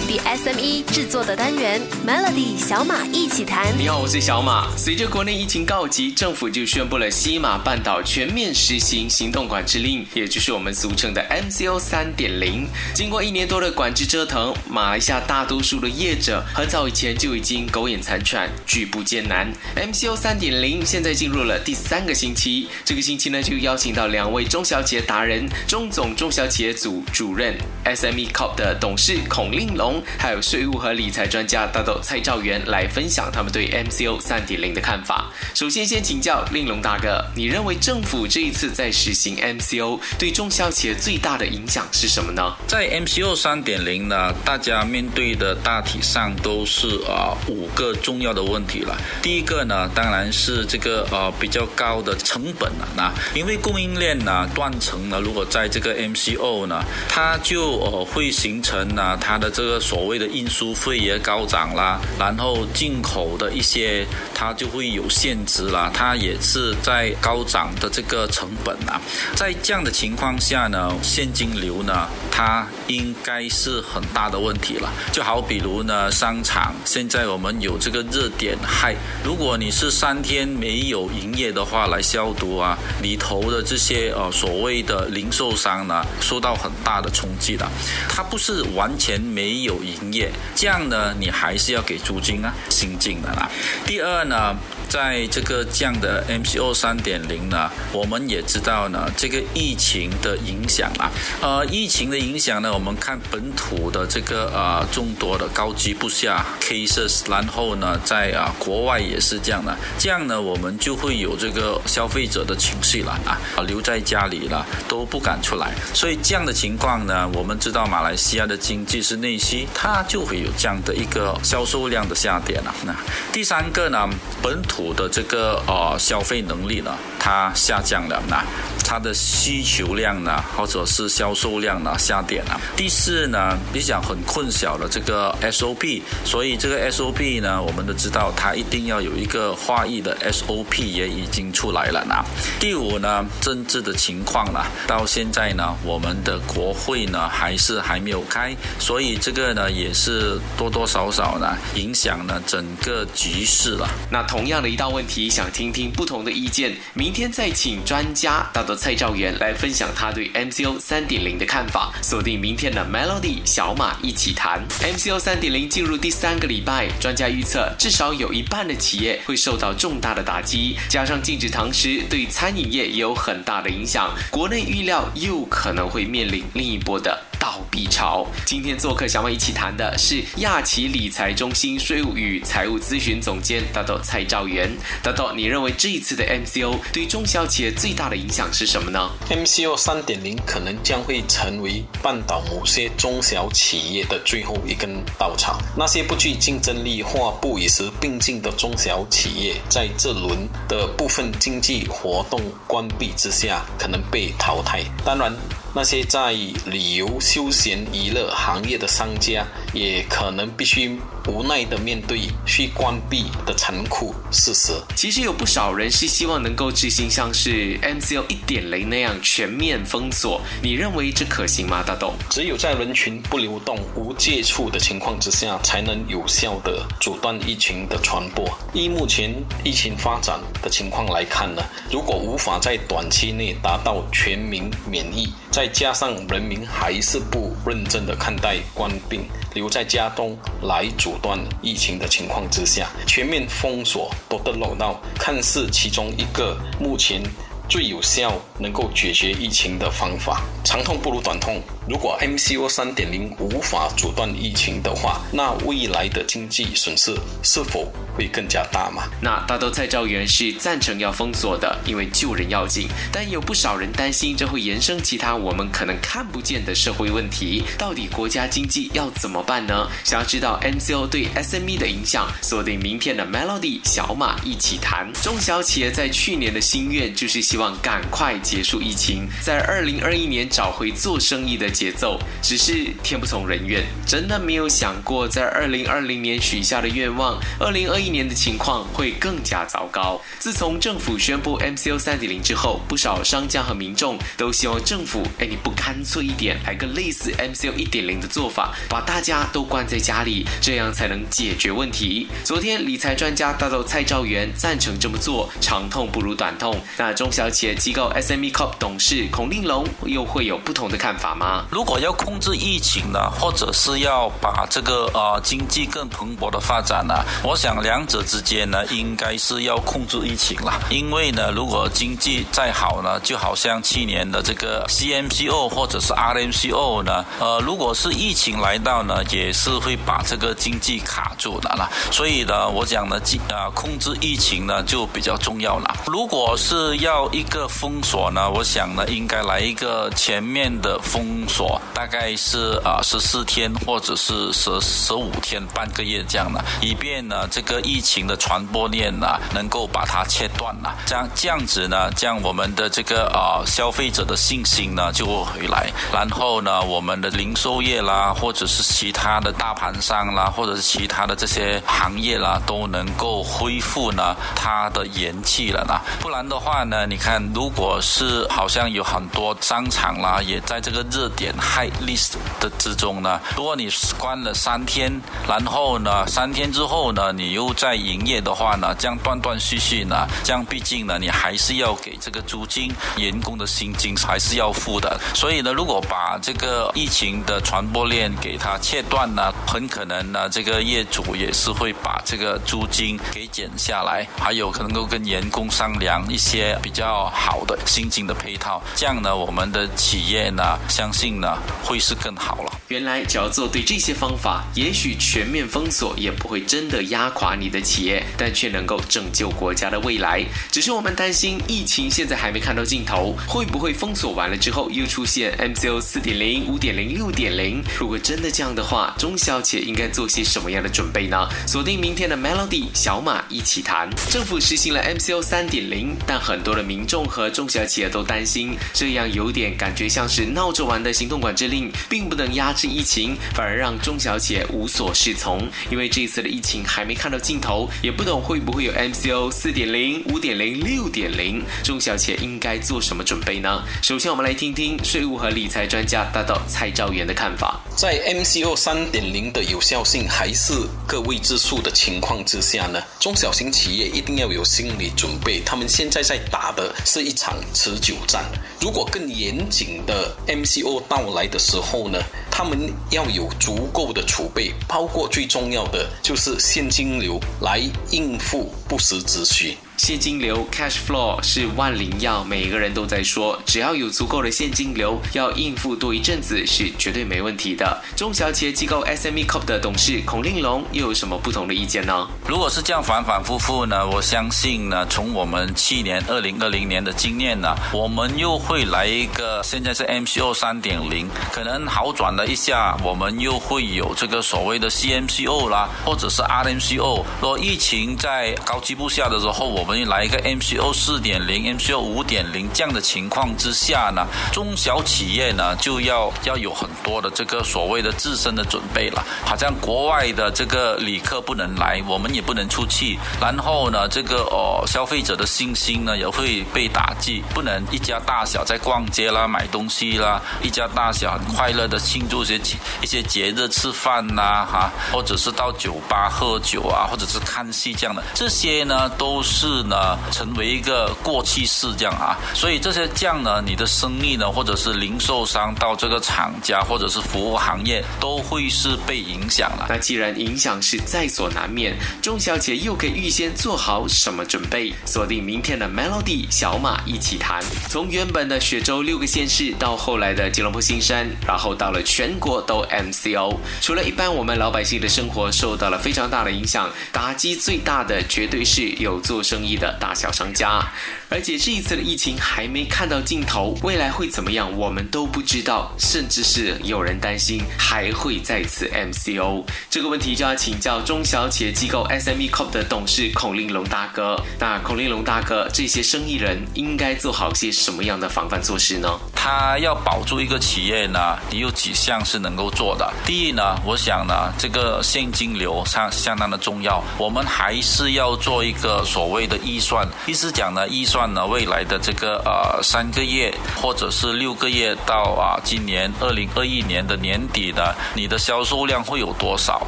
本地 SME 制作的单元 Melody 小马一起谈。你好，我是小马。随着国内疫情告急，政府就宣布了西马半岛全面实行行动管制令，也就是我们俗称的 MCO 三点零。经过一年多的管制折腾，马来西亚大多数的业者很早以前就已经苟延残喘，举步艰难。MCO 三点零现在进入了第三个星期，这个星期呢就邀请到两位中小企业达人，中总中小企业组主任 SME Corp 的董事孔令龙，还有税务和理财专家大豆蔡兆元来分享他们对 MCO 三点零的看法。首先，先请教令龙大哥，你认为政府这一次在实行 MCO 对中小企业最大的影响是什么呢？在 MCO 三点零呢，大家面对的大体上都是啊五个重要的问题了。第一个呢，当然是这个呃比较高的成本了。那因为供应链呢断层呢，如果在这个 MCO 呢，它就呃会形成呢它的这个所谓的运输费也高涨啦，然后进口的一些它就会有限制啦，它也是在高涨的这个成本啊。在这样的情况下呢，现金流呢它应该是很大的问题了。就好比如呢，商场现在我们有这个热点害，如果你是三天没有营业的话来消毒啊，里头的这些呃所谓的零售商呢，受到很大的冲击的。它不是完全没有营业，这样呢，你还是要给租金啊，新进的啦。第二呢。在这个这样的 MCO 三点零呢，我们也知道呢，这个疫情的影响啊，呃，疫情的影响呢，我们看本土的这个呃众多的高居不下 cases，然后呢，在啊国外也是这样的，这样呢，我们就会有这个消费者的情绪了啊，留在家里了都不敢出来，所以这样的情况呢，我们知道马来西亚的经济是内，它就会有这样的一个销售量的下跌了。那第三个呢，本土。的这个呃消费能力呢，它下降了那它的需求量呢，或者是销售量呢下跌了。第四呢，比较很困小的这个 SOP，所以这个 SOP 呢，我们都知道它一定要有一个化译的 SOP 也已经出来了呢。第五呢，政治的情况呢，到现在呢，我们的国会呢还是还没有开，所以这个这呢也是多多少少呢影响了整个局势了。那同样的。一道问题，想听听不同的意见。明天再请专家大到蔡兆元来分享他对 MCO 三点零的看法。锁定明天的 Melody 小马一起谈 MCO 三点零进入第三个礼拜，专家预测至少有一半的企业会受到重大的打击，加上禁止堂食对餐饮业也有很大的影响，国内预料又可能会面临另一波的。倒闭潮。今天做客小马一起谈的是亚旗理财中心税务与财务咨询总监大豆蔡兆元。大豆，你认为这一次的 MCO 对中小企业最大的影响是什么呢？MCO 三点零可能将会成为半岛某些中小企业的最后一根稻草。那些不具竞争力或不与时并进的中小企业，在这轮的部分经济活动关闭之下，可能被淘汰。当然。那些在旅游休闲娱乐行业的商家，也可能必须无奈的面对去关闭的残酷事实。其实有不少人是希望能够执行像是 MCO 一点零那样全面封锁，你认为这可行吗？大董，只有在人群不流动、无接触的情况之下，才能有效的阻断疫情的传播。依目前疫情发展的情况来看呢，如果无法在短期内达到全民免疫，再加上人民还是不认真的看待官病留在家中来阻断疫情的情况之下，全面封锁都得漏到，看似其中一个目前最有效能够解决疫情的方法。长痛不如短痛。如果 MCO 三点零无法阻断疫情的话，那未来的经济损失是否会更加大吗？那大豆蔡兆元是赞成要封锁的，因为救人要紧。但有不少人担心，这会延伸其他我们可能看不见的社会问题。到底国家经济要怎么办呢？想要知道 MCO 对 SME 的影响，锁定明天的 Melody 小马一起谈。中小企业在去年的心愿就是希望。望赶快结束疫情，在二零二一年找回做生意的节奏。只是天不从人愿，真的没有想过在二零二零年许下的愿望，二零二一年的情况会更加糟糕。自从政府宣布 MCO 三点零之后，不少商家和民众都希望政府，哎，你不干脆一点，来个类似 MCO 一点零的做法，把大家都关在家里，这样才能解决问题。昨天理财专家大豆蔡兆元赞成这么做，长痛不如短痛。那中小企业机构 SME Corp 董事孔令龙又会有不同的看法吗？如果要控制疫情呢，或者是要把这个呃经济更蓬勃的发展呢，我想两者之间呢，应该是要控制疫情了。因为呢，如果经济再好呢，就好像去年的这个 CMCO 或者是 RMCO 呢，呃，如果是疫情来到呢，也是会把这个经济卡住的啦。所以呢，我讲呢，啊，控制疫情呢就比较重要了。如果是要一个封锁呢，我想呢，应该来一个全面的封锁，大概是啊十四天或者是十十五天半个月这样的，以便呢这个疫情的传播链呢能够把它切断了。这样这样子呢，这样我们的这个啊消费者的信心呢就会回来，然后呢我们的零售业啦，或者是其他的大盘商啦，或者是其他的这些行业啦，都能够恢复呢它的元气了呢。不然的话呢，你看如果是好像有很多商场啦，也在这个热点 high list 的之中呢，如果你关了三天，然后呢三天之后呢你又在营业的话呢，这样断断续续呢，这样毕竟呢你还是要给这个租金、员工的薪金还是要付的。所以呢，如果把这个疫情的传播链给它切断呢，很可能呢这个业主也是会把这个租金给减下来，还有可能够跟员工商量一些比较要好的薪金的配套，这样呢我们的企业呢相信呢会是更好了。原来只要做对这些方法，也许全面封锁也不会真的压垮你的企业，但却能够拯救国家的未来。只是我们担心疫情现在还没看到尽头，会不会封锁完了之后又出现 MCO 四点零、五点零、六点零？如果真的这样的话，中小企业应该做些什么样的准备呢？锁定明天的 Melody 小马一起谈。政府实行了 MCO 三点零，但很多的民民众和中小企业都担心，这样有点感觉像是闹着玩的行动管制令，并不能压制疫情，反而让中小企业无所适从。因为这次的疫情还没看到尽头，也不懂会不会有 MCO 四点零、五点零、六点零，中小企业应该做什么准备呢？首先，我们来听听税务和理财专家大道蔡兆元的看法。在 MCO 三点零的有效性还是个位之数的情况之下呢，中小型企业一定要有心理准备，他们现在在打的是一场持久战。如果更严谨的 MCO 到来的时候呢，他们要有足够的储备，包括最重要的就是现金流来应付不时之需。现金流 （cash flow） 是万灵药，每一个人都在说，只要有足够的现金流，要应付多一阵子是绝对没问题的。中小企业机构 SME Corp 的董事孔令龙又有什么不同的意见呢？如果是这样反反复复呢，我相信呢，从我们去年二零二零年的经验呢，我们又会来一个，现在是 MCO 三点零，可能好转了一下，我们又会有这个所谓的 CMCO 啦，或者是 RMCO。若疫情在高居不下的时候，我们来一个 MCO 四点零、MCO 五点零这样的情况之下呢，中小企业呢就要要有很多的这个所谓的自身的准备了。好像国外的这个旅客不能来，我们也不能出去，然后呢，这个哦消费者的信心呢也会被打击，不能一家大小在逛街啦、买东西啦，一家大小很快乐的庆祝一些一些节日、吃饭呐，哈，或者是到酒吧喝酒啊，或者是看戏这样的，这些呢都是。呢，成为一个过气式这样啊，所以这些酱呢，你的生意呢，或者是零售商到这个厂家，或者是服务行业，都会是被影响了。那既然影响是在所难免，钟小姐又可以预先做好什么准备？锁定明天的 Melody 小马一起谈，从原本的雪州六个县市，到后来的吉隆坡新山，然后到了全国都 MCO，除了一般我们老百姓的生活受到了非常大的影响，打击最大的绝对是有做生意。的大小商家。而且这一次的疫情还没看到尽头，未来会怎么样，我们都不知道，甚至是有人担心还会再次 MCO。这个问题就要请教中小企业机构 SME Corp 的董事孔令龙大哥。那孔令龙大哥，这些生意人应该做好些什么样的防范措施呢？他要保住一个企业呢，你有几项是能够做的。第一呢，我想呢，这个现金流相相当的重要，我们还是要做一个所谓的预算，意思讲呢，预算呢，未来的这个呃三个月或者是六个月到啊今年二零二一年的年底呢，你的销售量会有多少？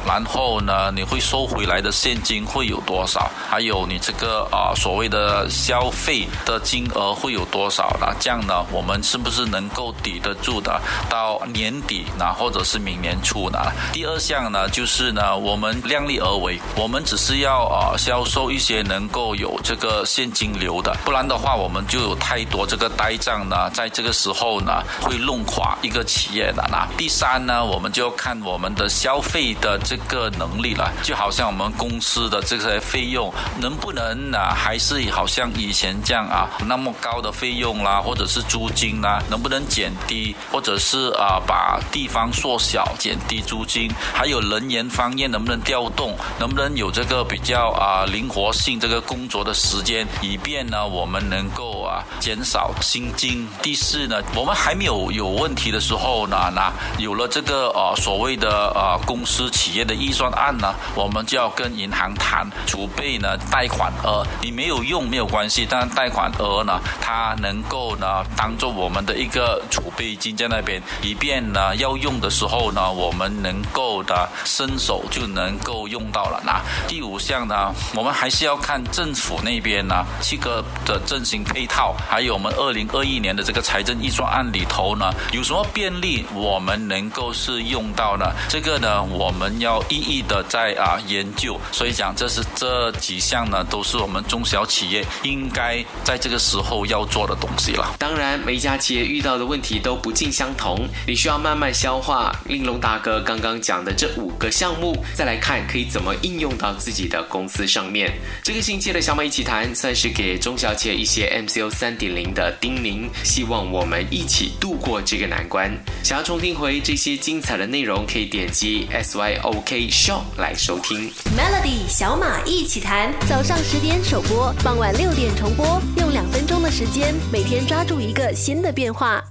然后呢，你会收回来的现金会有多少？还有你这个啊所谓的消费的金额会有多少呢？这样呢，我们是不是能够抵得住的？到年底呢，或者是明年初呢？第二项呢，就是呢，我们量力而为，我们只是要啊销售一些能够有这个现金流的，不然的话，我们就有太多这个呆账呢，在这个时候呢，会弄垮一个企业的。那第三呢，我们就要看我们的消费的这个能力了，就好像我们公司的这些费用能不能呢，还是好像以前这样啊，那么高的费用啦，或者是租金啦，能不能减低，或者是啊把地方缩小，减低租金，还有人员方面能不能调动，能不能有这个比较啊灵活性，这个工作的时间，以便呢我们能够啊减少薪金。第四呢，我们还没有有问题的时候呢，那有了这个呃所谓的呃公司企业的预算案呢，我们就要跟银行谈储备呢贷款额，你没有用没有关系，但贷款额呢，它能够呢当做我们的一个储备金在那边，以便呢要用的时候呢，我们能够的伸手就能够用到了。那第五项呢，我们还是要看政府那边呢七个的振兴配套，还有我们二零二一年的这个财政预算案里头呢有什么便利，我们能够是用到呢？这个呢，我们要一一的在啊研究。所以讲，这是这几项呢，都是我们中小企业应该在这个时候要做的东西了。当然，每家企业遇到的问题都不尽相同，你需要慢慢消化。令龙大哥刚刚讲的这五个项目，再来看可以怎么应用到自己的公司上面。这个星期的小马一起谈，算是给中小企一些 MCO 三点零的叮咛，希望我们一起度过这个难关。想要重听回这些精彩的内容，可以点击 SYOK Show 来收听。Melody 小马一起谈，早上十点首播，傍晚六点重播，用两分钟的时间，每天抓住一个新的变化。